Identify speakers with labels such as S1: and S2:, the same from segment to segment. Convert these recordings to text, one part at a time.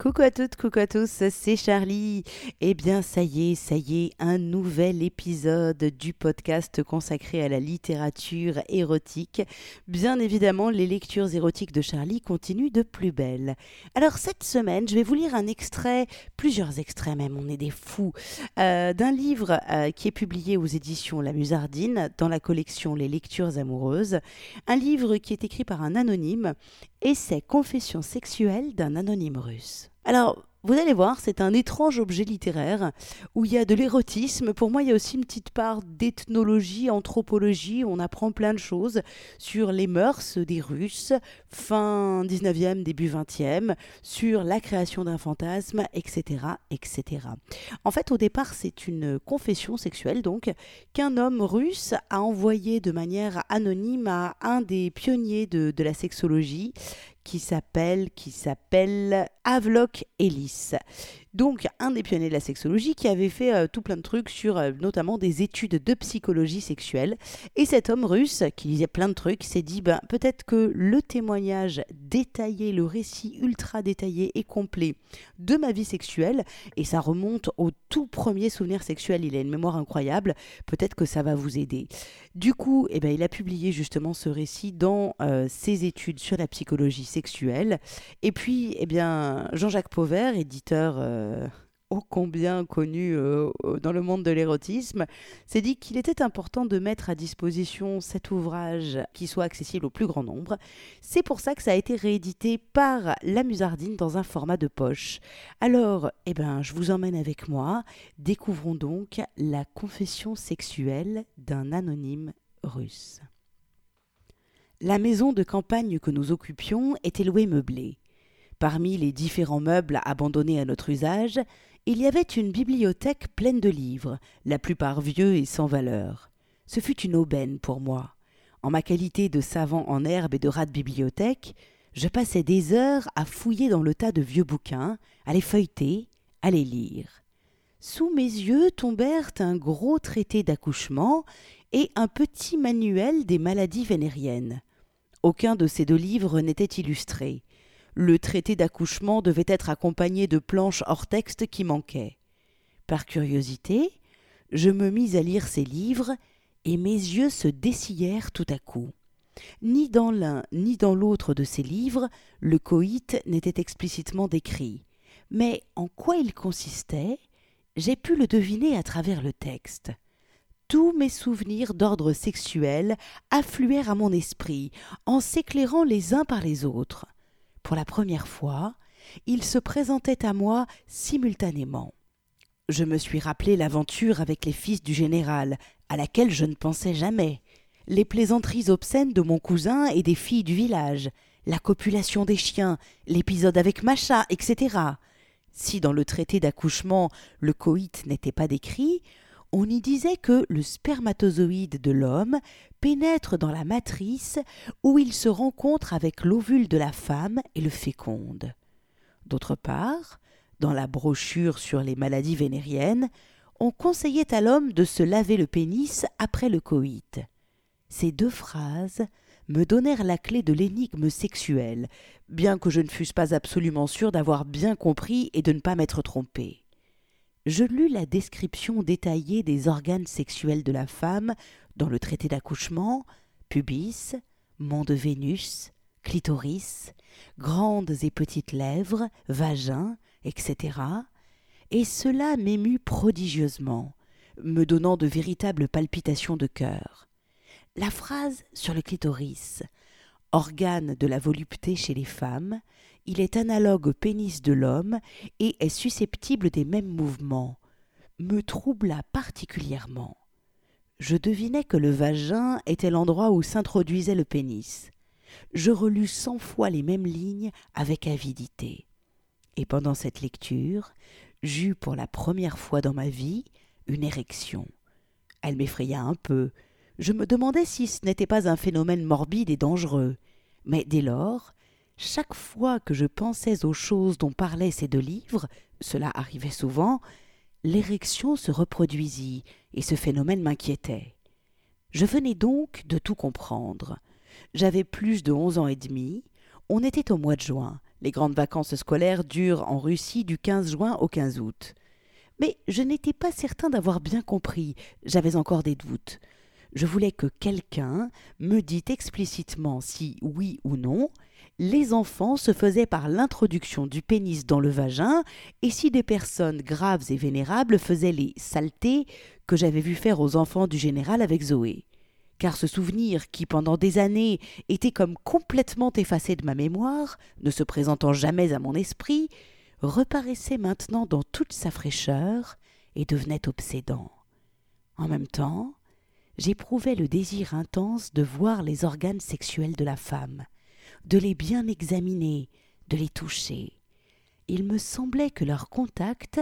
S1: Coucou à toutes, coucou à tous, c'est Charlie. Eh bien, ça y est, ça y est, un nouvel épisode du podcast consacré à la littérature érotique. Bien évidemment, les lectures érotiques de Charlie continuent de plus belle. Alors, cette semaine, je vais vous lire un extrait, plusieurs extraits même, on est des fous, euh, d'un livre euh, qui est publié aux éditions La Musardine dans la collection Les lectures amoureuses. Un livre qui est écrit par un anonyme et c'est Confessions sexuelles d'un anonyme russe. Alors, vous allez voir, c'est un étrange objet littéraire où il y a de l'érotisme. Pour moi, il y a aussi une petite part d'ethnologie, anthropologie. On apprend plein de choses sur les mœurs des Russes, fin 19e, début 20e, sur la création d'un fantasme, etc., etc. En fait, au départ, c'est une confession sexuelle, donc, qu'un homme russe a envoyé de manière anonyme à un des pionniers de la sexologie, qui s'appelle qui s'appelle Havelock Ellis. Donc un des pionniers de la sexologie qui avait fait euh, tout plein de trucs sur euh, notamment des études de psychologie sexuelle. Et cet homme russe qui lisait plein de trucs s'est dit ben, peut-être que le témoignage détaillé, le récit ultra détaillé et complet de ma vie sexuelle, et ça remonte au tout premier souvenir sexuel, il a une mémoire incroyable, peut-être que ça va vous aider. Du coup, eh ben, il a publié justement ce récit dans euh, ses études sur la psychologie sexuelle. Et puis, eh bien, Jean-Jacques Pauvert, éditeur ô combien connu euh, dans le monde de l'érotisme, s'est dit qu'il était important de mettre à disposition cet ouvrage qui soit accessible au plus grand nombre. C'est pour ça que ça a été réédité par La Musardine dans un format de poche. Alors, eh ben, je vous emmène avec moi. Découvrons donc la confession sexuelle d'un anonyme russe. La maison de campagne que nous occupions était louée meublée. Parmi les différents meubles abandonnés à notre usage, il y avait une bibliothèque pleine de livres, la plupart vieux et sans valeur. Ce fut une aubaine pour moi. En ma qualité de savant en herbe et de rat de bibliothèque, je passais des heures à fouiller dans le tas de vieux bouquins, à les feuilleter, à les lire. Sous mes yeux tombèrent un gros traité d'accouchement et un petit manuel des maladies vénériennes. Aucun de ces deux livres n'était illustré. Le traité d'accouchement devait être accompagné de planches hors texte qui manquaient. Par curiosité, je me mis à lire ces livres et mes yeux se dessillèrent tout à coup. Ni dans l'un ni dans l'autre de ces livres, le coït n'était explicitement décrit. Mais en quoi il consistait, j'ai pu le deviner à travers le texte. Tous mes souvenirs d'ordre sexuel affluèrent à mon esprit, en s'éclairant les uns par les autres. Pour la première fois, ils se présentaient à moi simultanément. Je me suis rappelé l'aventure avec les fils du général, à laquelle je ne pensais jamais, les plaisanteries obscènes de mon cousin et des filles du village, la copulation des chiens, l'épisode avec Macha, etc. Si dans le traité d'accouchement le coït n'était pas décrit, on y disait que le spermatozoïde de l'homme pénètre dans la matrice où il se rencontre avec l'ovule de la femme et le féconde. D'autre part, dans la brochure sur les maladies vénériennes, on conseillait à l'homme de se laver le pénis après le coït. Ces deux phrases me donnèrent la clé de l'énigme sexuelle, bien que je ne fusse pas absolument sûr d'avoir bien compris et de ne pas m'être trompé je lus la description détaillée des organes sexuels de la femme dans le traité d'accouchement, pubis, mont de Vénus, clitoris, grandes et petites lèvres, vagin, etc. Et cela m'émut prodigieusement, me donnant de véritables palpitations de cœur. La phrase sur le clitoris, organe de la volupté chez les femmes, il est analogue au pénis de l'homme et est susceptible des mêmes mouvements, me troubla particulièrement. Je devinais que le vagin était l'endroit où s'introduisait le pénis. Je relus cent fois les mêmes lignes avec avidité. Et pendant cette lecture, j'eus pour la première fois dans ma vie une érection. Elle m'effraya un peu. Je me demandais si ce n'était pas un phénomène morbide et dangereux. Mais dès lors, chaque fois que je pensais aux choses dont parlaient ces deux livres, cela arrivait souvent, l'érection se reproduisit, et ce phénomène m'inquiétait. Je venais donc de tout comprendre. J'avais plus de onze ans et demi, on était au mois de juin, Les grandes vacances scolaires durent en Russie du 15 juin au 15 août. Mais je n'étais pas certain d'avoir bien compris, j'avais encore des doutes. Je voulais que quelqu'un me dît explicitement si, oui ou non, les enfants se faisaient par l'introduction du pénis dans le vagin, et si des personnes graves et vénérables faisaient les saletés que j'avais vu faire aux enfants du général avec Zoé. Car ce souvenir, qui pendant des années était comme complètement effacé de ma mémoire, ne se présentant jamais à mon esprit, reparaissait maintenant dans toute sa fraîcheur et devenait obsédant. En même temps, j'éprouvais le désir intense de voir les organes sexuels de la femme, de les bien examiner, de les toucher. Il me semblait que leur contact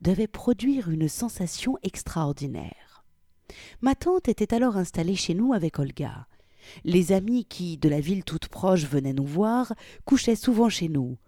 S1: devait produire une sensation extraordinaire. Ma tante était alors installée chez nous avec Olga. Les amis qui, de la ville toute proche, venaient nous voir, couchaient souvent chez nous.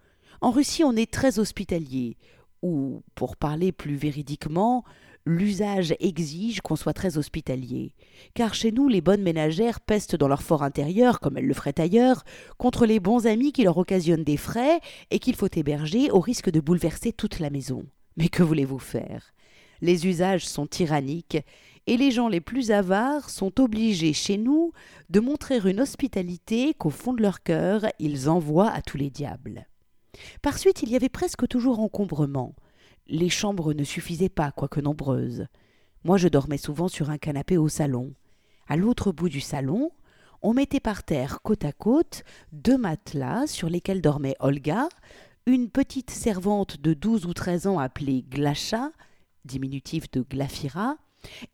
S1: En Russie, on est très hospitalier, ou, pour parler plus véridiquement, l'usage exige qu'on soit très hospitalier, car chez nous les bonnes ménagères pestent dans leur fort intérieur, comme elles le feraient ailleurs, contre les bons amis qui leur occasionnent des frais et qu'il faut héberger au risque de bouleverser toute la maison. Mais que voulez-vous faire? Les usages sont tyranniques, et les gens les plus avares sont obligés chez nous de montrer une hospitalité qu'au fond de leur cœur ils envoient à tous les diables. Par suite il y avait presque toujours encombrement, les chambres ne suffisaient pas, quoique nombreuses. Moi, je dormais souvent sur un canapé au salon. À l'autre bout du salon, on mettait par terre, côte à côte, deux matelas sur lesquels dormait Olga, une petite servante de douze ou treize ans appelée Glacha, diminutif de Glafira,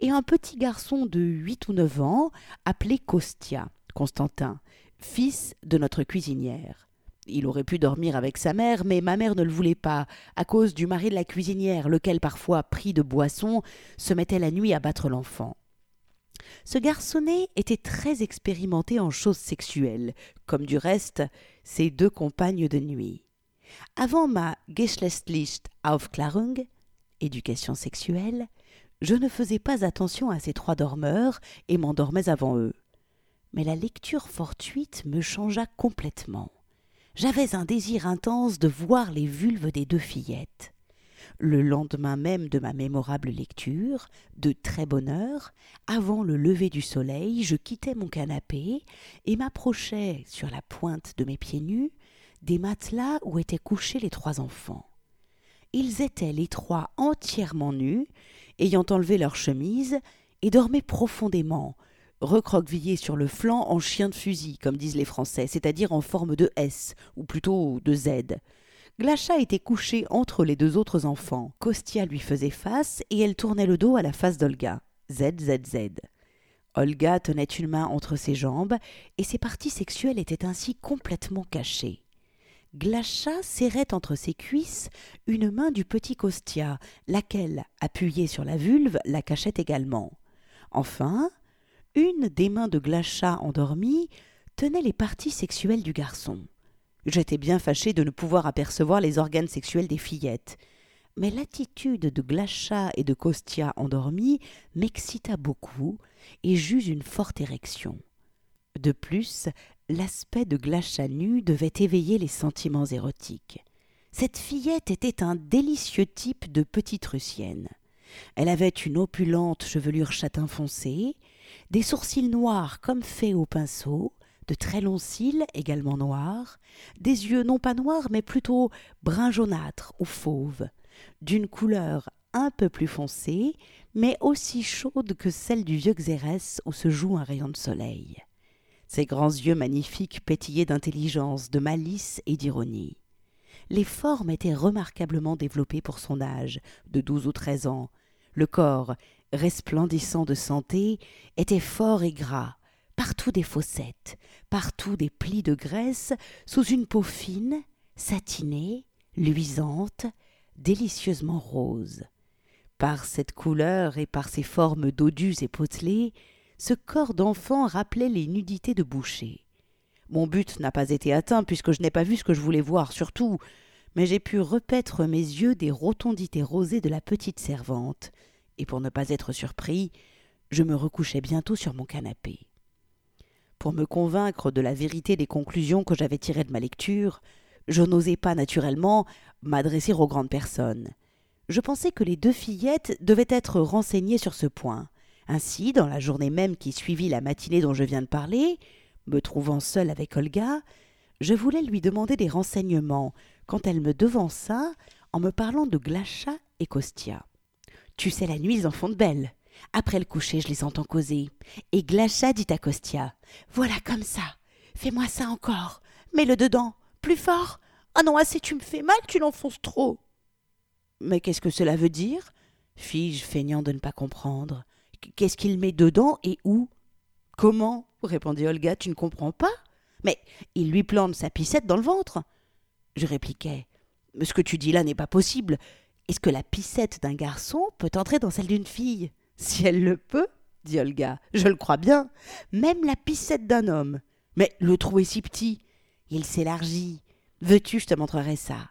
S1: et un petit garçon de huit ou neuf ans appelé Kostia, Constantin, fils de notre cuisinière. Il aurait pu dormir avec sa mère, mais ma mère ne le voulait pas, à cause du mari de la cuisinière, lequel, parfois pris de boisson, se mettait la nuit à battre l'enfant. Ce garçonnet était très expérimenté en choses sexuelles, comme du reste ses deux compagnes de nuit. Avant ma Geschlechtliche Aufklärung, éducation sexuelle, je ne faisais pas attention à ces trois dormeurs et m'endormais avant eux. Mais la lecture fortuite me changea complètement j'avais un désir intense de voir les vulves des deux fillettes. Le lendemain même de ma mémorable lecture, de très bonne heure, avant le lever du soleil, je quittais mon canapé et m'approchais, sur la pointe de mes pieds nus, des matelas où étaient couchés les trois enfants. Ils étaient les trois entièrement nus, ayant enlevé leurs chemises, et dormaient profondément, recroquevillé sur le flanc en chien de fusil, comme disent les Français, c'est-à-dire en forme de S, ou plutôt de Z. Glacha était couchée entre les deux autres enfants. Kostia lui faisait face et elle tournait le dos à la face d'Olga. Z, Z, Z. Olga tenait une main entre ses jambes et ses parties sexuelles étaient ainsi complètement cachées. Glacha serrait entre ses cuisses une main du petit Kostia, laquelle, appuyée sur la vulve, la cachait également. Enfin, une des mains de Glacha endormie tenait les parties sexuelles du garçon. J'étais bien fâché de ne pouvoir apercevoir les organes sexuels des fillettes. Mais l'attitude de Glacha et de Kostia endormis m'excita beaucoup et j'eus une forte érection. De plus, l'aspect de Glacha nue devait éveiller les sentiments érotiques. Cette fillette était un délicieux type de petite russienne. Elle avait une opulente chevelure châtain foncé, des sourcils noirs comme faits au pinceau, de très longs cils également noirs, des yeux non pas noirs mais plutôt brun jaunâtre ou fauve, d'une couleur un peu plus foncée, mais aussi chaude que celle du vieux Xérès où se joue un rayon de soleil. Ses grands yeux magnifiques pétillaient d'intelligence, de malice et d'ironie. Les formes étaient remarquablement développées pour son âge, de douze ou treize ans. Le corps resplendissant de santé, était fort et gras, partout des fossettes, partout des plis de graisse, sous une peau fine, satinée, luisante, délicieusement rose. Par cette couleur et par ses formes dodus et potelées, ce corps d'enfant rappelait les nudités de boucher. Mon but n'a pas été atteint puisque je n'ai pas vu ce que je voulais voir surtout, mais j'ai pu repaître mes yeux des rotondités rosées de la petite servante, et pour ne pas être surpris, je me recouchai bientôt sur mon canapé. Pour me convaincre de la vérité des conclusions que j'avais tirées de ma lecture, Je n'osais pas naturellement m'adresser aux grandes personnes. Je pensais que les deux fillettes devaient être renseignées sur ce point. Ainsi, dans la journée même qui suivit la matinée dont je viens de parler, me trouvant seule avec Olga, je voulais lui demander des renseignements quand elle me devança en me parlant de Glacha et Kostia. Tu sais, la nuit, ils en font de belles. Après le coucher, je les entends causer. Et Glacha dit à Kostia Voilà comme ça. Fais-moi ça encore. Mets-le dedans. Plus fort. Ah non, assez, tu me fais mal, tu l'enfonces trop. Mais qu'est-ce que cela veut dire? Fis-je, feignant de ne pas comprendre. Qu'est-ce qu'il met dedans et où? Comment? répondit Olga, tu ne comprends pas Mais il lui plante sa piscette dans le ventre. Je répliquai. Ce que tu dis là n'est pas possible. Est-ce que la piscette d'un garçon peut entrer dans celle d'une fille? Si elle le peut, dit Olga, je le crois bien. Même la piscette d'un homme. Mais le trou est si petit. Il s'élargit. Veux-tu, je te montrerai ça?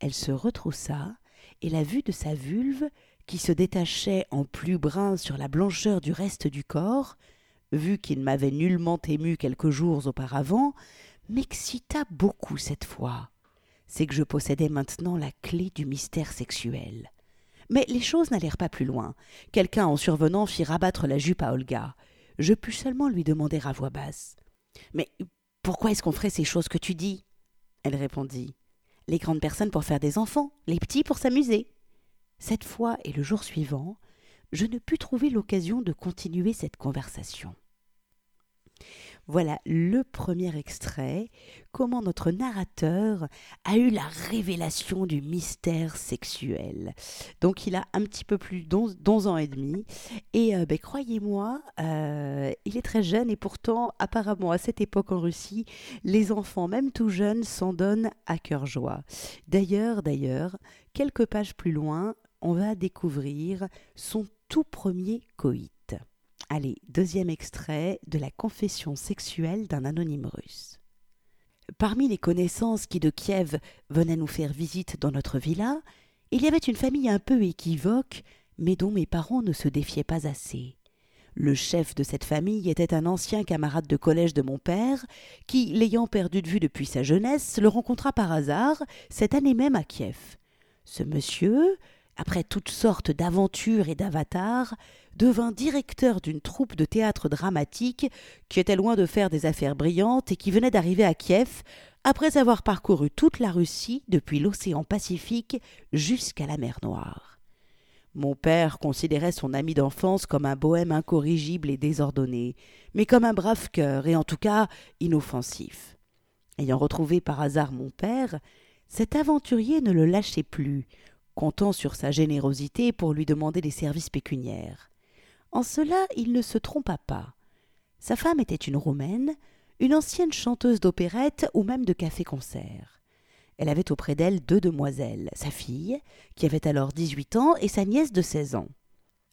S1: Elle se retroussa, et la vue de sa vulve, qui se détachait en plus brun sur la blancheur du reste du corps, vu qu'il m'avait nullement ému quelques jours auparavant, m'excita beaucoup cette fois. C'est que je possédais maintenant la clé du mystère sexuel. Mais les choses n'allèrent pas plus loin. Quelqu'un en survenant fit rabattre la jupe à Olga. Je pus seulement lui demander à voix basse. Mais pourquoi est-ce qu'on ferait ces choses que tu dis? Elle répondit. Les grandes personnes pour faire des enfants, les petits pour s'amuser. Cette fois et le jour suivant, je ne pus trouver l'occasion de continuer cette conversation. Voilà le premier extrait, comment notre narrateur a eu la révélation du mystère sexuel. Donc il a un petit peu plus d'11 ans et demi, et euh, ben, croyez-moi, euh, il est très jeune, et pourtant apparemment à cette époque en Russie, les enfants, même tout jeunes, s'en donnent à cœur joie. D'ailleurs, d'ailleurs, quelques pages plus loin, on va découvrir son tout premier coït. Allez, deuxième extrait de la confession sexuelle d'un anonyme russe. Parmi les connaissances qui de Kiev venaient nous faire visite dans notre villa, il y avait une famille un peu équivoque, mais dont mes parents ne se défiaient pas assez. Le chef de cette famille était un ancien camarade de collège de mon père, qui, l'ayant perdu de vue depuis sa jeunesse, le rencontra par hasard, cette année même à Kiev. Ce monsieur, après toutes sortes d'aventures et d'avatars, devint directeur d'une troupe de théâtre dramatique qui était loin de faire des affaires brillantes et qui venait d'arriver à Kiev après avoir parcouru toute la Russie depuis l'océan Pacifique jusqu'à la mer Noire. Mon père considérait son ami d'enfance comme un bohème incorrigible et désordonné, mais comme un brave cœur et en tout cas inoffensif. Ayant retrouvé par hasard mon père, cet aventurier ne le lâchait plus, comptant sur sa générosité pour lui demander des services pécuniaires. En cela, il ne se trompa pas. Sa femme était une Roumaine, une ancienne chanteuse d'opérette ou même de café-concert. Elle avait auprès d'elle deux demoiselles, sa fille, qui avait alors dix-huit ans, et sa nièce de seize ans.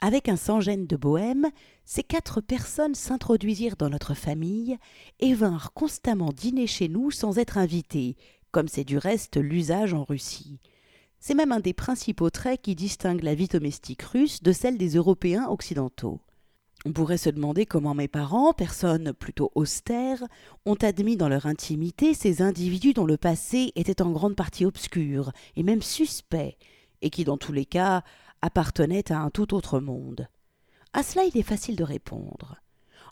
S1: Avec un sans-gêne de bohème, ces quatre personnes s'introduisirent dans notre famille et vinrent constamment dîner chez nous sans être invitées, comme c'est du reste l'usage en Russie. C'est même un des principaux traits qui distinguent la vie domestique russe de celle des Européens occidentaux. On pourrait se demander comment mes parents, personnes plutôt austères, ont admis dans leur intimité ces individus dont le passé était en grande partie obscur et même suspect, et qui dans tous les cas appartenaient à un tout autre monde. À cela il est facile de répondre.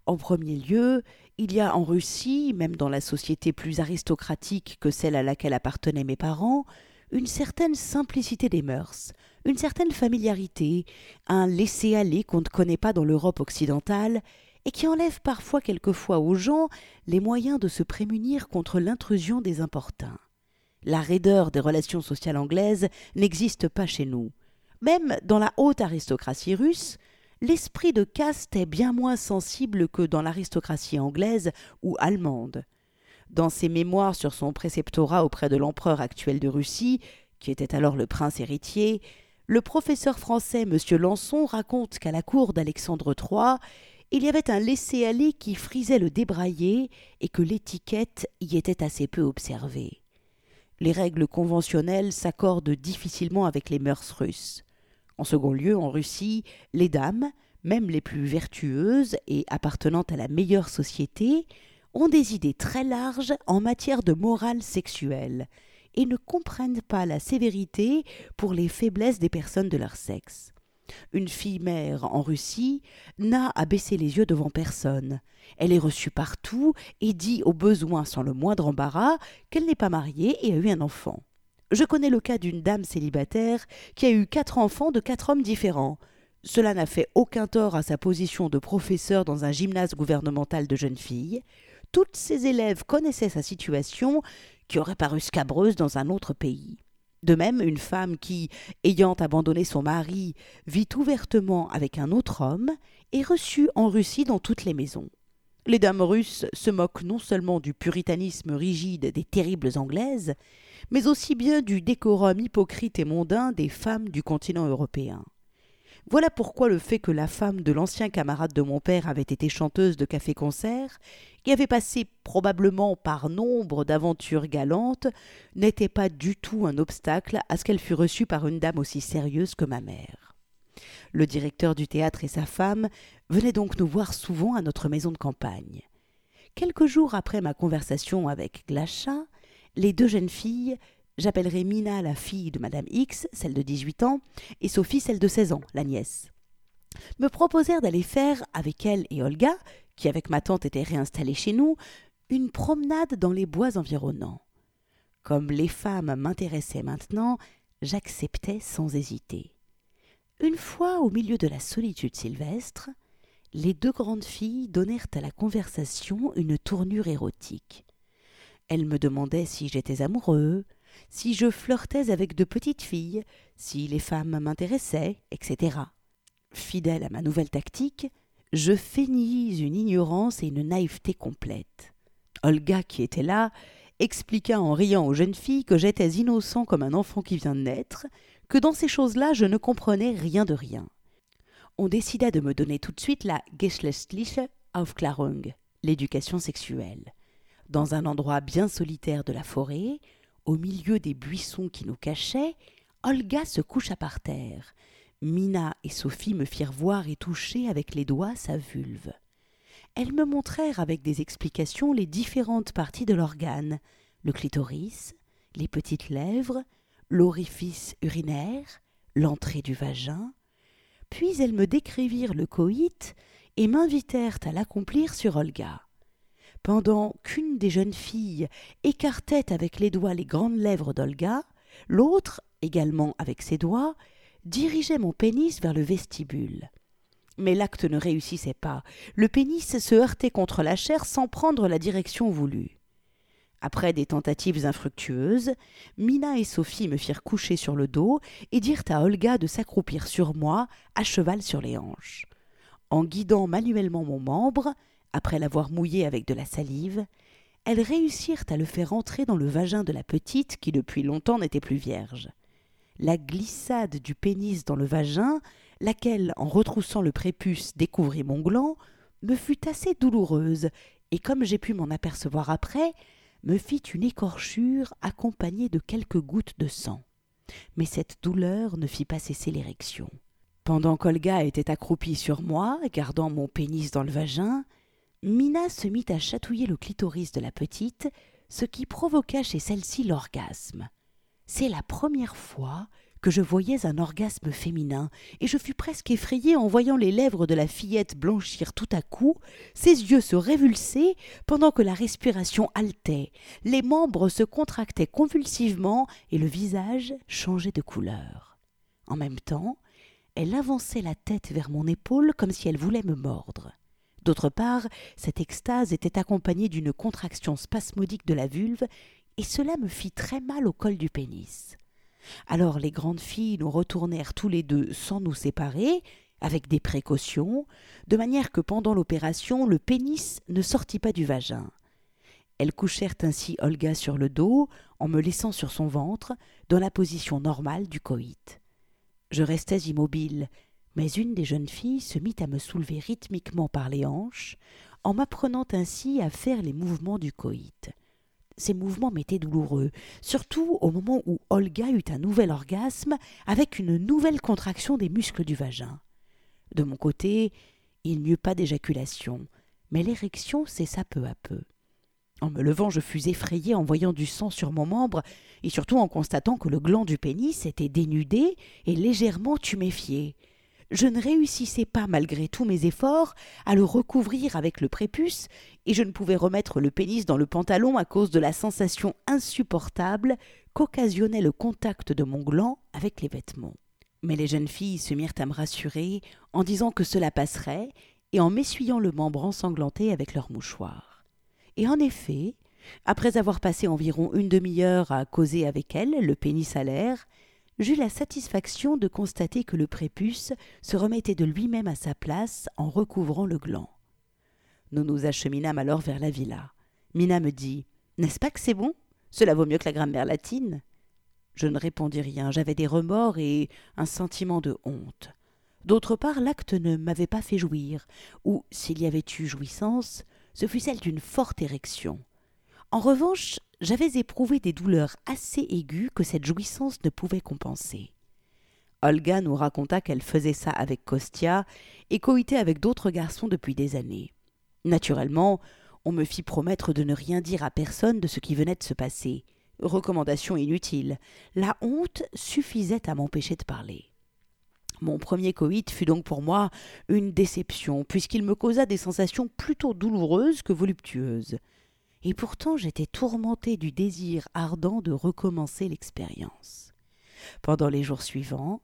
S1: En premier lieu, il y a en Russie, même dans la société plus aristocratique que celle à laquelle appartenaient mes parents, une certaine simplicité des mœurs, une certaine familiarité, un laisser-aller qu'on ne connaît pas dans l'Europe occidentale, et qui enlève parfois quelquefois aux gens les moyens de se prémunir contre l'intrusion des importuns. La raideur des relations sociales anglaises n'existe pas chez nous. Même dans la haute aristocratie russe, l'esprit de caste est bien moins sensible que dans l'aristocratie anglaise ou allemande. Dans ses mémoires sur son préceptorat auprès de l'empereur actuel de Russie, qui était alors le prince héritier, le professeur français M. Lançon raconte qu'à la cour d'Alexandre III, il y avait un laisser-aller qui frisait le débraillé et que l'étiquette y était assez peu observée. Les règles conventionnelles s'accordent difficilement avec les mœurs russes. En second lieu, en Russie, les dames, même les plus vertueuses et appartenant à la meilleure société, ont des idées très larges en matière de morale sexuelle et ne comprennent pas la sévérité pour les faiblesses des personnes de leur sexe. Une fille mère en Russie n'a à baisser les yeux devant personne. Elle est reçue partout et dit au besoin sans le moindre embarras qu'elle n'est pas mariée et a eu un enfant. Je connais le cas d'une dame célibataire qui a eu quatre enfants de quatre hommes différents. Cela n'a fait aucun tort à sa position de professeur dans un gymnase gouvernemental de jeunes filles. Toutes ses élèves connaissaient sa situation, qui aurait paru scabreuse dans un autre pays. De même, une femme qui, ayant abandonné son mari, vit ouvertement avec un autre homme, est reçue en Russie dans toutes les maisons. Les dames russes se moquent non seulement du puritanisme rigide des terribles anglaises, mais aussi bien du décorum hypocrite et mondain des femmes du continent européen. Voilà pourquoi le fait que la femme de l'ancien camarade de mon père avait été chanteuse de café-concert, qui avait passé probablement par nombre d'aventures galantes, n'était pas du tout un obstacle à ce qu'elle fût reçue par une dame aussi sérieuse que ma mère. Le directeur du théâtre et sa femme venaient donc nous voir souvent à notre maison de campagne. Quelques jours après ma conversation avec Glacha, les deux jeunes filles J'appellerai Mina la fille de Madame X, celle de 18 ans, et Sophie celle de 16 ans, la nièce. Me proposèrent d'aller faire, avec elle et Olga, qui avec ma tante était réinstallée chez nous, une promenade dans les bois environnants. Comme les femmes m'intéressaient maintenant, j'acceptais sans hésiter. Une fois au milieu de la solitude sylvestre, les deux grandes filles donnèrent à la conversation une tournure érotique. Elles me demandaient si j'étais amoureux, si je flirtais avec de petites filles, si les femmes m'intéressaient, etc. Fidèle à ma nouvelle tactique, je feignis une ignorance et une naïveté complète. Olga, qui était là, expliqua en riant aux jeunes filles que j'étais innocent comme un enfant qui vient de naître, que dans ces choses-là je ne comprenais rien de rien. On décida de me donner tout de suite la Geschlechtliche Aufklärung, l'éducation sexuelle. Dans un endroit bien solitaire de la forêt, au milieu des buissons qui nous cachaient, Olga se coucha par terre. Mina et Sophie me firent voir et toucher avec les doigts sa vulve. Elles me montrèrent avec des explications les différentes parties de l'organe, le clitoris, les petites lèvres, l'orifice urinaire, l'entrée du vagin. Puis elles me décrivirent le coït et m'invitèrent à l'accomplir sur Olga pendant qu'une des jeunes filles écartait avec les doigts les grandes lèvres d'Olga, l'autre, également avec ses doigts, dirigeait mon pénis vers le vestibule. Mais l'acte ne réussissait pas. Le pénis se heurtait contre la chair sans prendre la direction voulue. Après des tentatives infructueuses, Mina et Sophie me firent coucher sur le dos et dirent à Olga de s'accroupir sur moi, à cheval sur les hanches. En guidant manuellement mon membre, après l'avoir mouillé avec de la salive, elles réussirent à le faire entrer dans le vagin de la petite qui depuis longtemps n'était plus vierge. La glissade du pénis dans le vagin, laquelle, en retroussant le prépuce, découvrit mon gland, me fut assez douloureuse, et comme j'ai pu m'en apercevoir après, me fit une écorchure accompagnée de quelques gouttes de sang. Mais cette douleur ne fit pas cesser l'érection. Pendant qu'Olga était accroupie sur moi, gardant mon pénis dans le vagin, Mina se mit à chatouiller le clitoris de la petite, ce qui provoqua chez celle-ci l'orgasme. C'est la première fois que je voyais un orgasme féminin, et je fus presque effrayée en voyant les lèvres de la fillette blanchir tout à coup, ses yeux se révulser pendant que la respiration haletait, les membres se contractaient convulsivement et le visage changeait de couleur. En même temps, elle avançait la tête vers mon épaule comme si elle voulait me mordre. D'autre part, cette extase était accompagnée d'une contraction spasmodique de la vulve, et cela me fit très mal au col du pénis. Alors les grandes filles nous retournèrent tous les deux sans nous séparer, avec des précautions, de manière que pendant l'opération le pénis ne sortit pas du vagin. Elles couchèrent ainsi Olga sur le dos, en me laissant sur son ventre, dans la position normale du coït. Je restais immobile, mais une des jeunes filles se mit à me soulever rythmiquement par les hanches, en m'apprenant ainsi à faire les mouvements du coït. Ces mouvements m'étaient douloureux, surtout au moment où Olga eut un nouvel orgasme avec une nouvelle contraction des muscles du vagin. De mon côté, il n'y eut pas d'éjaculation, mais l'érection cessa peu à peu. En me levant, je fus effrayée en voyant du sang sur mon membre, et surtout en constatant que le gland du pénis était dénudé et légèrement tuméfié. Je ne réussissais pas, malgré tous mes efforts, à le recouvrir avec le prépuce, et je ne pouvais remettre le pénis dans le pantalon à cause de la sensation insupportable qu'occasionnait le contact de mon gland avec les vêtements. Mais les jeunes filles se mirent à me rassurer en disant que cela passerait et en m'essuyant le membre ensanglanté avec leur mouchoir. Et en effet, après avoir passé environ une demi-heure à causer avec elle, le pénis à l'air, j'eus la satisfaction de constater que le prépuce se remettait de lui-même à sa place en recouvrant le gland. Nous nous acheminâmes alors vers la villa. Mina me dit N'est-ce pas que c'est bon? Cela vaut mieux que la grammaire latine. Je ne répondis rien, j'avais des remords et un sentiment de honte. D'autre part, l'acte ne m'avait pas fait jouir, ou, s'il y avait eu jouissance, ce fut celle d'une forte érection. En revanche, j'avais éprouvé des douleurs assez aiguës que cette jouissance ne pouvait compenser. Olga nous raconta qu'elle faisait ça avec Kostia et coïtait avec d'autres garçons depuis des années. Naturellement, on me fit promettre de ne rien dire à personne de ce qui venait de se passer. Recommandation inutile. La honte suffisait à m'empêcher de parler. Mon premier coït fut donc pour moi une déception, puisqu'il me causa des sensations plutôt douloureuses que voluptueuses. Et pourtant j'étais tourmentée du désir ardent de recommencer l'expérience. Pendant les jours suivants,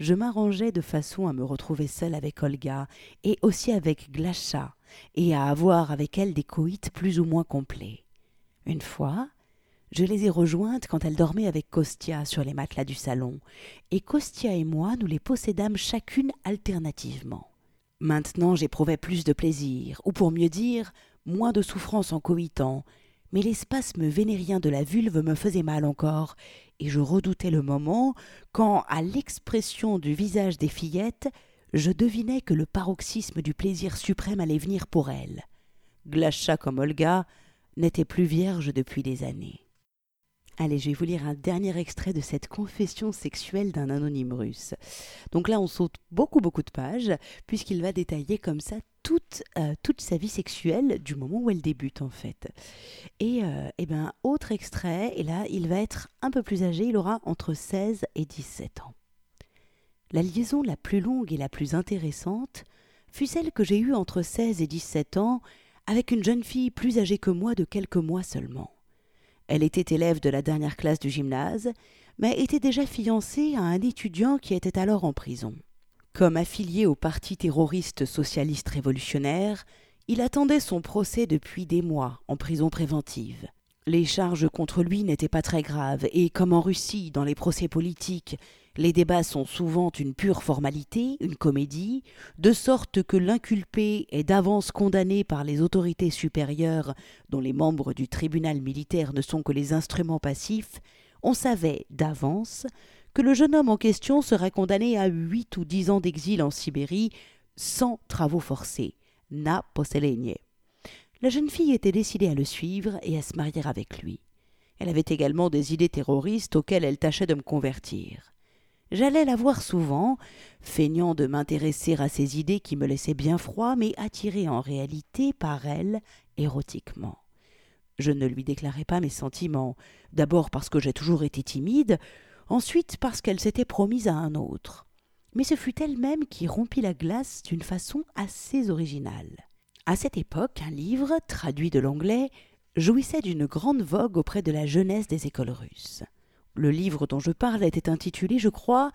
S1: je m'arrangeais de façon à me retrouver seule avec Olga et aussi avec Glacha, et à avoir avec elle des coïts plus ou moins complets. Une fois, je les ai rejointes quand elles dormaient avec Kostia sur les matelas du salon, et Kostia et moi nous les possédâmes chacune alternativement. Maintenant j'éprouvais plus de plaisir, ou pour mieux dire, moins de souffrance en coïtant, mais les spasmes vénériens de la vulve me faisaient mal encore, et je redoutais le moment quand, à l'expression du visage des fillettes, je devinais que le paroxysme du plaisir suprême allait venir pour elles. Glacha comme Olga n'était plus vierge depuis des années. Allez, je vais vous lire un dernier extrait de cette confession sexuelle d'un anonyme russe. Donc là, on saute beaucoup, beaucoup de pages, puisqu'il va détailler comme ça toute, euh, toute sa vie sexuelle du moment où elle débute, en fait. Et, euh, eh ben, autre extrait, et là, il va être un peu plus âgé, il aura entre 16 et 17 ans. La liaison la plus longue et la plus intéressante fut celle que j'ai eue entre 16 et 17 ans avec une jeune fille plus âgée que moi de quelques mois seulement. Elle était élève de la dernière classe du gymnase, mais était déjà fiancée à un étudiant qui était alors en prison. Comme affilié au parti terroriste socialiste révolutionnaire, il attendait son procès depuis des mois en prison préventive. Les charges contre lui n'étaient pas très graves, et comme en Russie, dans les procès politiques, les débats sont souvent une pure formalité, une comédie, de sorte que l'inculpé est d'avance condamné par les autorités supérieures, dont les membres du tribunal militaire ne sont que les instruments passifs, on savait d'avance que le jeune homme en question serait condamné à huit ou dix ans d'exil en Sibérie sans travaux forcés. Na poselenie. La jeune fille était décidée à le suivre et à se marier avec lui. Elle avait également des idées terroristes auxquelles elle tâchait de me convertir. J'allais la voir souvent, feignant de m'intéresser à ses idées qui me laissaient bien froid, mais attiré en réalité par elle érotiquement. Je ne lui déclarais pas mes sentiments, d'abord parce que j'ai toujours été timide, ensuite parce qu'elle s'était promise à un autre. Mais ce fut elle-même qui rompit la glace d'une façon assez originale. À cette époque, un livre, traduit de l'anglais, jouissait d'une grande vogue auprès de la jeunesse des écoles russes. Le livre dont je parle était intitulé, je crois,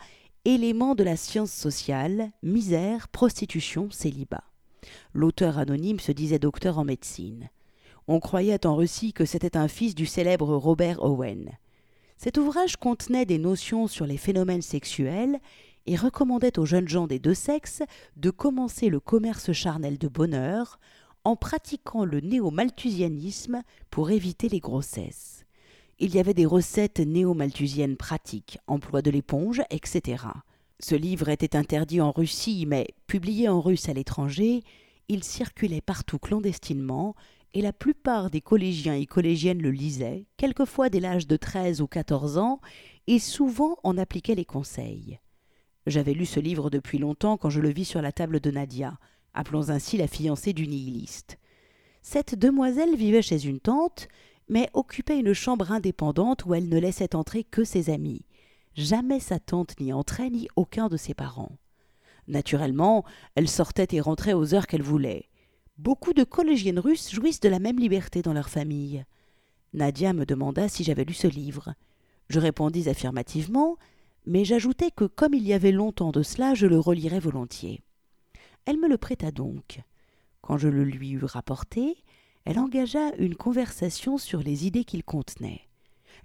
S1: Éléments de la science sociale, misère, prostitution, célibat. L'auteur anonyme se disait docteur en médecine. On croyait en Russie que c'était un fils du célèbre Robert Owen. Cet ouvrage contenait des notions sur les phénomènes sexuels et recommandait aux jeunes gens des deux sexes de commencer le commerce charnel de bonheur en pratiquant le néo-malthusianisme pour éviter les grossesses il y avait des recettes néo-malthusiennes pratiques, emploi de l'éponge, etc. Ce livre était interdit en Russie, mais publié en russe à l'étranger, il circulait partout clandestinement, et la plupart des collégiens et collégiennes le lisaient, quelquefois dès l'âge de treize ou quatorze ans, et souvent en appliquaient les conseils. J'avais lu ce livre depuis longtemps quand je le vis sur la table de Nadia, appelons ainsi la fiancée du nihiliste. Cette demoiselle vivait chez une tante, mais occupait une chambre indépendante où elle ne laissait entrer que ses amis. Jamais sa tante n'y entrait ni aucun de ses parents. Naturellement, elle sortait et rentrait aux heures qu'elle voulait. Beaucoup de collégiennes russes jouissent de la même liberté dans leur famille. Nadia me demanda si j'avais lu ce livre. Je répondis affirmativement, mais j'ajoutai que comme il y avait longtemps de cela, je le relirais volontiers. Elle me le prêta donc. Quand je le lui eus rapporté, elle engagea une conversation sur les idées qu'il contenait.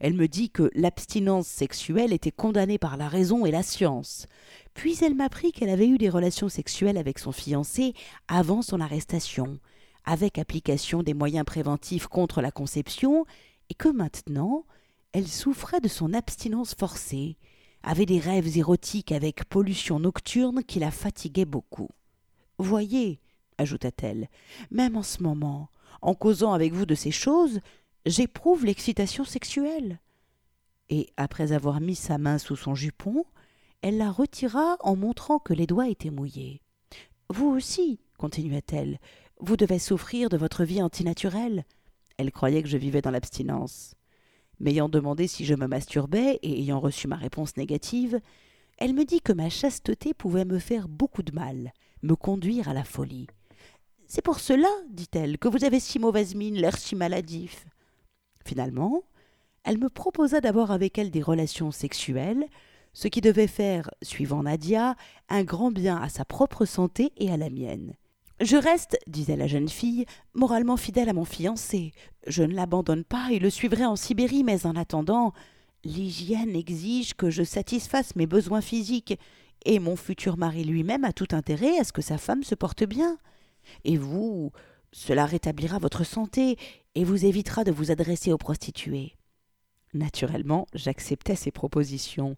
S1: Elle me dit que l'abstinence sexuelle était condamnée par la raison et la science. Puis elle m'apprit qu'elle avait eu des relations sexuelles avec son fiancé avant son arrestation, avec application des moyens préventifs contre la conception, et que maintenant elle souffrait de son abstinence forcée, avait des rêves érotiques avec pollution nocturne qui la fatiguaient beaucoup. Voyez, ajouta-t-elle, même en ce moment, en causant avec vous de ces choses, j'éprouve l'excitation sexuelle. Et après avoir mis sa main sous son jupon, elle la retira en montrant que les doigts étaient mouillés. Vous aussi, continua-t-elle, vous devez souffrir de votre vie antinaturelle. Elle croyait que je vivais dans l'abstinence. M'ayant demandé si je me masturbais et ayant reçu ma réponse négative, elle me dit que ma chasteté pouvait me faire beaucoup de mal, me conduire à la folie. C'est pour cela, dit-elle, que vous avez si mauvaise mine, l'air si maladif. Finalement, elle me proposa d'avoir avec elle des relations sexuelles, ce qui devait faire, suivant Nadia, un grand bien à sa propre santé et à la mienne. Je reste, disait la jeune fille, moralement fidèle à mon fiancé. Je ne l'abandonne pas et le suivrai en Sibérie, mais en attendant, l'hygiène exige que je satisfasse mes besoins physiques, et mon futur mari lui-même a tout intérêt à ce que sa femme se porte bien. Et vous, cela rétablira votre santé et vous évitera de vous adresser aux prostituées. Naturellement, j'acceptais ces propositions.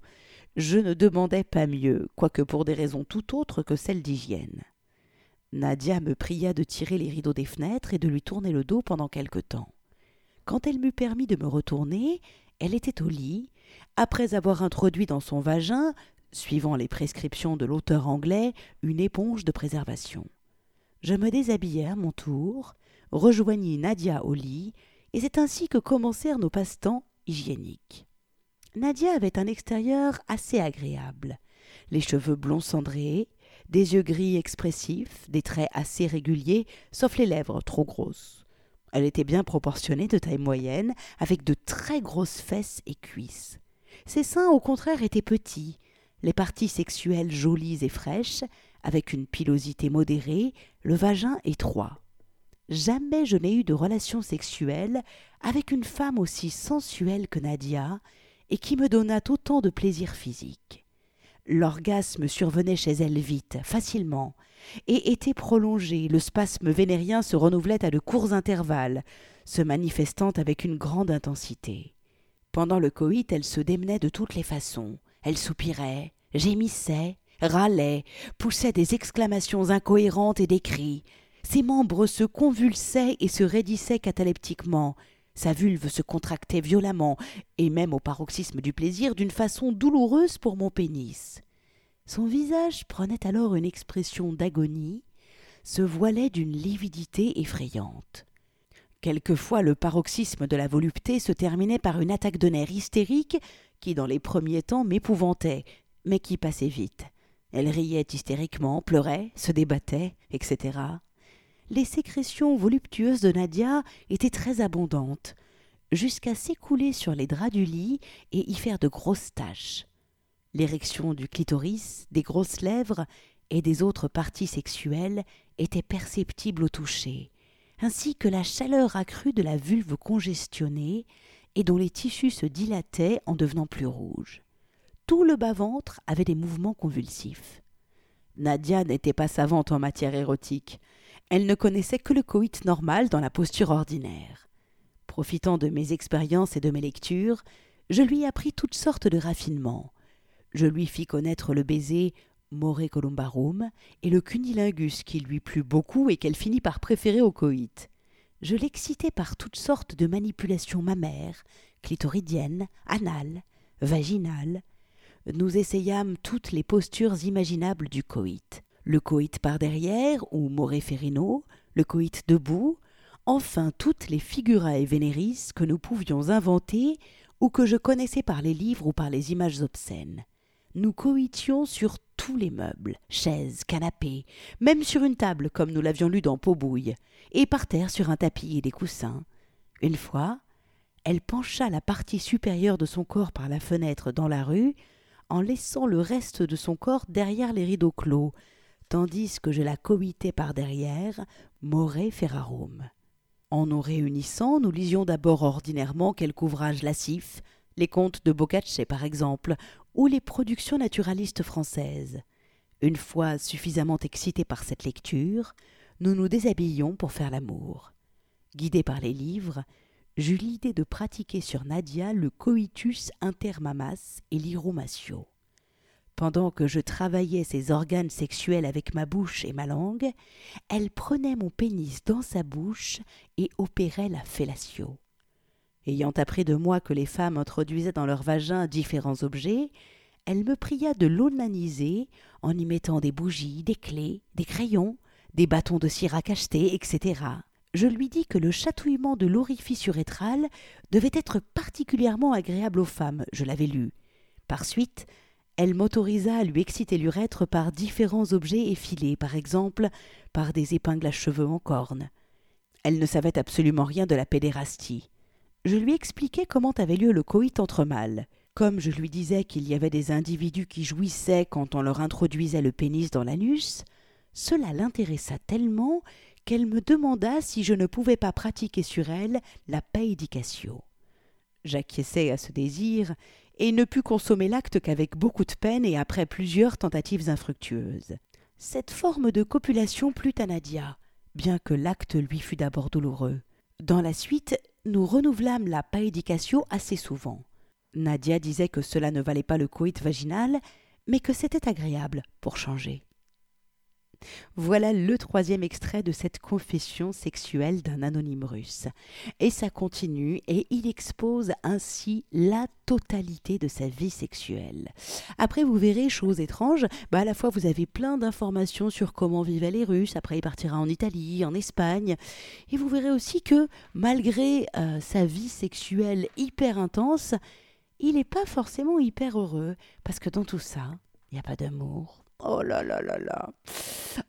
S1: Je ne demandais pas mieux, quoique pour des raisons tout autres que celles d'hygiène. Nadia me pria de tirer les rideaux des fenêtres et de lui tourner le dos pendant quelque temps. Quand elle m'eut permis de me retourner, elle était au lit, après avoir introduit dans son vagin, suivant les prescriptions de l'auteur anglais, une éponge de préservation. Je me déshabillai à mon tour, rejoignis Nadia au lit, et c'est ainsi que commencèrent nos passe-temps hygiéniques. Nadia avait un extérieur assez agréable, les cheveux blonds cendrés, des yeux gris expressifs, des traits assez réguliers, sauf les lèvres trop grosses. Elle était bien proportionnée, de taille moyenne, avec de très grosses fesses et cuisses. Ses seins, au contraire, étaient petits, les parties sexuelles jolies et fraîches, avec une pilosité modérée, le vagin étroit. Jamais je n'ai eu de relation sexuelle avec une femme aussi sensuelle que Nadia, et qui me donnât autant de plaisir physique. L'orgasme survenait chez elle vite, facilement, et était prolongé, le spasme vénérien se renouvelait à de courts intervalles, se manifestant avec une grande intensité. Pendant le coït, elle se démenait de toutes les façons. Elle soupirait, gémissait, râlait, poussait des exclamations incohérentes et des cris. Ses membres se convulsaient et se raidissaient cataleptiquement, sa vulve se contractait violemment, et même au paroxysme du plaisir, d'une façon douloureuse pour mon pénis. Son visage prenait alors une expression d'agonie, se voilait d'une lividité effrayante. Quelquefois le paroxysme de la volupté se terminait par une attaque de nerfs hystérique qui dans les premiers temps m'épouvantait, mais qui passait vite. Elle riait hystériquement, pleurait, se débattait, etc les sécrétions voluptueuses de Nadia étaient très abondantes, jusqu'à s'écouler sur les draps du lit et y faire de grosses taches. L'érection du clitoris, des grosses lèvres et des autres parties sexuelles était perceptible au toucher, ainsi que la chaleur accrue de la vulve congestionnée et dont les tissus se dilataient en devenant plus rouges. Tout le bas-ventre avait des mouvements convulsifs. Nadia n'était pas savante en matière érotique, elle ne connaissait que le coït normal dans la posture ordinaire. Profitant de mes expériences et de mes lectures, je lui appris toutes sortes de raffinements. Je lui fis connaître le baiser More columbarum et le cunilingus qui lui plut beaucoup et qu'elle finit par préférer au coït. Je l'excitai par toutes sortes de manipulations mammaires, clitoridiennes, anales, vaginales. Nous essayâmes toutes les postures imaginables du coït le coït par derrière ou Ferrino, le coït debout, enfin toutes les figurae veneris que nous pouvions inventer ou que je connaissais par les livres ou par les images obscènes. Nous coïtions sur tous les meubles, chaises, canapés, même sur une table comme nous l'avions lu dans Paubouille, et par terre sur un tapis et des coussins. Une fois, elle pencha la partie supérieure de son corps par la fenêtre dans la rue, en laissant le reste de son corps derrière les rideaux clos, tandis que je la coïtais par derrière, more ferrarum. En nous réunissant, nous lisions d'abord ordinairement quelque ouvrage lascif, les contes de Boccaccio par exemple, ou les productions naturalistes françaises. Une fois suffisamment excités par cette lecture, nous nous déshabillions pour faire l'amour. Guidés par les livres, j'eus l'idée de pratiquer sur Nadia le coitus intermamas et l'iromatio. Pendant que je travaillais ses organes sexuels avec ma bouche et ma langue, elle prenait mon pénis dans sa bouche et opérait la fellatio. Ayant appris de moi que les femmes introduisaient dans leur vagin différents objets, elle me pria de l'onaniser en y mettant des bougies, des clés, des crayons, des bâtons de cire à cacheter, etc je lui dis que le chatouillement de l'orifice urétral devait être particulièrement agréable aux femmes, je l'avais lu. Par suite, elle m'autorisa à lui exciter l'urètre par différents objets effilés, par exemple par des épingles à cheveux en corne. Elle ne savait absolument rien de la pédérastie. Je lui expliquai comment avait lieu le coït entre mâles. Comme je lui disais qu'il y avait des individus qui jouissaient quand on leur introduisait le pénis dans l'anus, cela l'intéressa tellement qu'elle me demanda si je ne pouvais pas pratiquer sur elle la paedicatio. J'acquiesçai à ce désir et ne pus consommer l'acte qu'avec beaucoup de peine et après plusieurs tentatives infructueuses. Cette forme de copulation plut à Nadia, bien que l'acte lui fût d'abord douloureux. Dans la suite, nous renouvelâmes la paedicatio assez souvent. Nadia disait que cela ne valait pas le coït vaginal, mais que c'était agréable pour changer. Voilà le troisième extrait de cette confession sexuelle d'un anonyme russe. Et ça continue et il expose ainsi la totalité de sa vie sexuelle. Après, vous verrez, chose étrange, bah à la fois vous avez plein d'informations sur comment vivaient les Russes, après il partira en Italie, en Espagne, et vous verrez aussi que malgré euh, sa vie sexuelle hyper intense, il n'est pas forcément hyper heureux, parce que dans tout ça, il n'y a pas d'amour, Oh là là là là.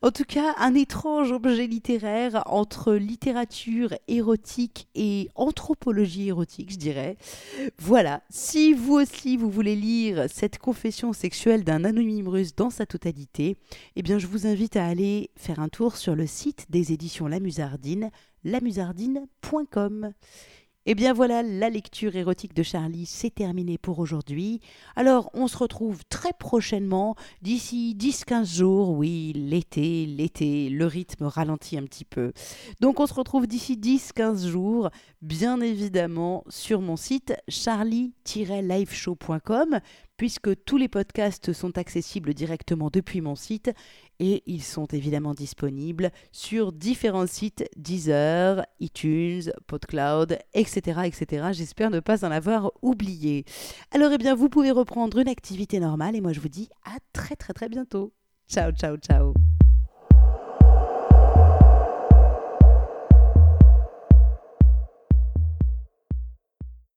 S1: En tout cas, un étrange objet littéraire entre littérature érotique et anthropologie érotique, je dirais. Voilà, si vous aussi vous voulez lire cette confession sexuelle d'un anonyme russe dans sa totalité, eh bien je vous invite à aller faire un tour sur le site des éditions La Musardine, lamusardine.com. Eh bien voilà, la lecture érotique de Charlie, c'est terminé pour aujourd'hui. Alors, on se retrouve très prochainement, d'ici 10-15 jours. Oui, l'été, l'été, le rythme ralentit un petit peu. Donc, on se retrouve d'ici 10-15 jours, bien évidemment, sur mon site charlie-liveshow.com puisque tous les podcasts sont accessibles directement depuis mon site et ils sont évidemment disponibles sur différents sites Deezer, iTunes, PodCloud, etc. etc. J'espère ne pas en avoir oublié. Alors eh bien vous pouvez reprendre une activité normale et moi je vous dis à très très très bientôt. Ciao ciao ciao